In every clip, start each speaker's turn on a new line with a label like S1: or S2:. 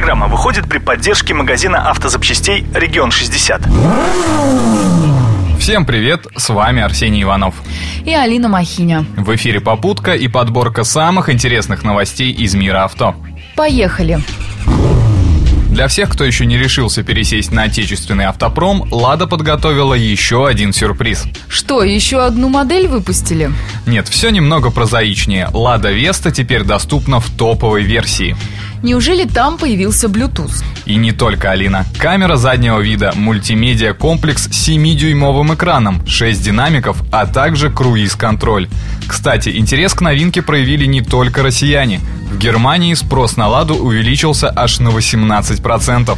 S1: программа выходит при поддержке магазина автозапчастей «Регион 60».
S2: Всем привет, с вами Арсений Иванов.
S3: И Алина Махиня.
S2: В эфире «Попутка» и подборка самых интересных новостей из мира авто.
S3: Поехали.
S2: Для всех, кто еще не решился пересесть на отечественный автопром, «Лада» подготовила еще один сюрприз.
S3: Что, еще одну модель выпустили?
S2: Нет, все немного прозаичнее. «Лада Веста» теперь доступна в топовой версии.
S3: Неужели там появился Bluetooth?
S2: И не только, Алина. Камера заднего вида, мультимедиа-комплекс с 7-дюймовым экраном, 6 динамиков, а также круиз-контроль. Кстати, интерес к новинке проявили не только россияне. В Германии спрос на «Ладу» увеличился аж на 18%.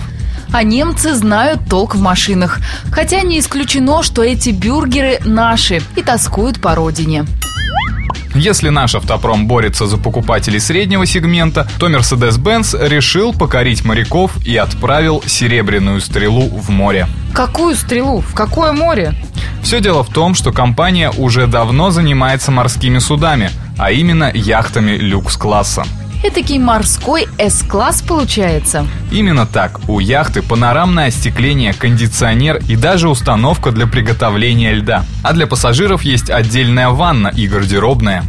S3: А немцы знают толк в машинах. Хотя не исключено, что эти бюргеры наши и тоскуют по родине.
S2: Если наш автопром борется за покупателей среднего сегмента, то Mercedes-Benz решил покорить моряков и отправил серебряную стрелу в море.
S3: Какую стрелу? В какое море?
S2: Все дело в том, что компания уже давно занимается морскими судами, а именно яхтами люкс-класса.
S3: Этакий морской С-класс получается.
S2: Именно так. У яхты панорамное остекление, кондиционер и даже установка для приготовления льда. А для пассажиров есть отдельная ванна и гардеробная.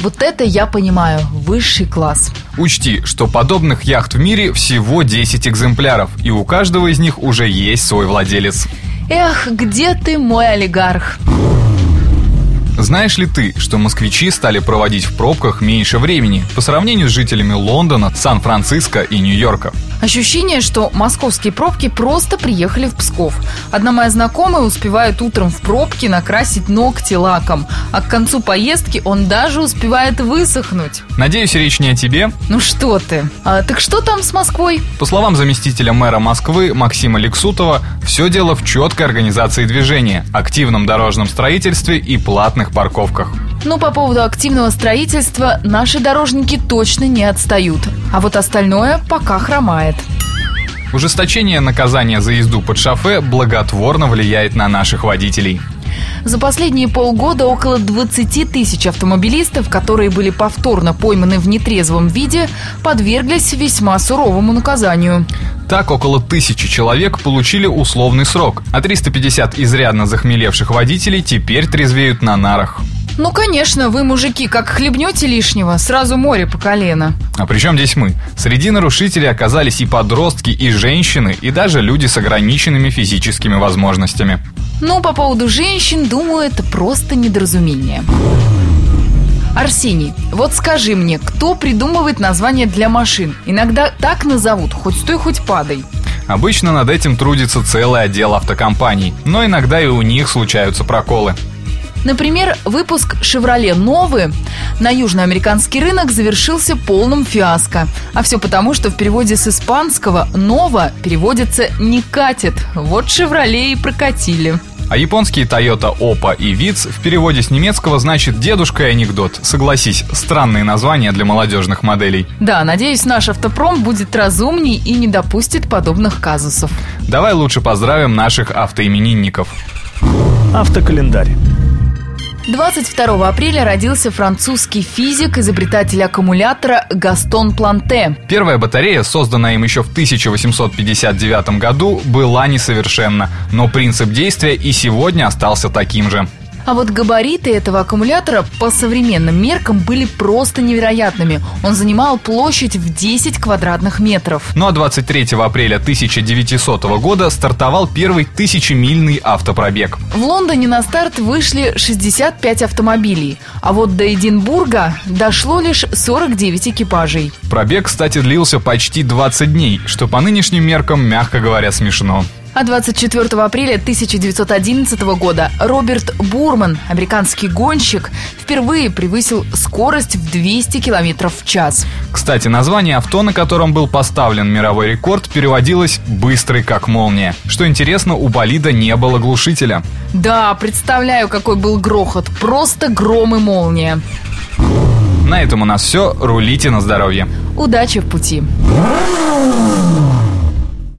S3: Вот это я понимаю. Высший класс.
S2: Учти, что подобных яхт в мире всего 10 экземпляров, и у каждого из них уже есть свой владелец.
S3: Эх, где ты, мой олигарх?
S2: Знаешь ли ты, что москвичи стали проводить в пробках меньше времени по сравнению с жителями Лондона, Сан-Франциско и Нью-Йорка?
S3: Ощущение, что московские пробки просто приехали в Псков. Одна моя знакомая успевает утром в пробке накрасить ногти лаком, а к концу поездки он даже успевает высохнуть.
S2: Надеюсь, речь не о тебе?
S3: Ну что ты? А, так что там с Москвой?
S2: По словам заместителя мэра Москвы Максима Лексутова, все дело в четкой организации движения, активном дорожном строительстве и платных парковках.
S3: Ну, по поводу активного строительства наши дорожники точно не отстают. А вот остальное пока хромает.
S2: Ужесточение наказания за езду под шофе благотворно влияет на наших водителей.
S3: За последние полгода около 20 тысяч автомобилистов, которые были повторно пойманы в нетрезвом виде, подверглись весьма суровому наказанию.
S2: Так, около тысячи человек получили условный срок, а 350 изрядно захмелевших водителей теперь трезвеют на нарах.
S3: Ну, конечно, вы, мужики, как хлебнете лишнего, сразу море по колено.
S2: А при чем здесь мы? Среди нарушителей оказались и подростки, и женщины, и даже люди с ограниченными физическими возможностями.
S3: Ну, по поводу женщин, думаю, это просто недоразумение. Арсений, вот скажи мне, кто придумывает название для машин? Иногда так назовут, хоть стой, хоть падай.
S2: Обычно над этим трудится целый отдел автокомпаний, но иногда и у них случаются проколы.
S3: Например, выпуск «Шевроле Новый» на южноамериканский рынок завершился полным фиаско. А все потому, что в переводе с испанского «Нова» переводится «не катит». Вот «Шевроле» и прокатили.
S2: А японские Toyota Oppo и Vitz в переводе с немецкого значит «дедушка и анекдот». Согласись, странные названия для молодежных моделей.
S3: Да, надеюсь, наш автопром будет разумней и не допустит подобных казусов.
S2: Давай лучше поздравим наших автоименинников.
S1: Автокалендарь.
S3: 22 апреля родился французский физик, изобретатель аккумулятора Гастон Планте.
S2: Первая батарея, созданная им еще в 1859 году, была несовершенна, но принцип действия и сегодня остался таким же.
S3: А вот габариты этого аккумулятора по современным меркам были просто невероятными. Он занимал площадь в 10 квадратных метров.
S2: Ну а 23 апреля 1900 года стартовал первый тысячемильный автопробег.
S3: В Лондоне на старт вышли 65 автомобилей, а вот до Эдинбурга дошло лишь 49 экипажей.
S2: Пробег, кстати, длился почти 20 дней, что по нынешним меркам, мягко говоря, смешно.
S3: А 24 апреля 1911 года Роберт Бурман, американский гонщик, впервые превысил скорость в 200 км в час.
S2: Кстати, название авто, на котором был поставлен мировой рекорд, переводилось «быстрый как молния». Что интересно, у болида не было глушителя.
S3: Да, представляю, какой был грохот. Просто гром и молния.
S2: На этом у нас все. Рулите на здоровье.
S3: Удачи в пути.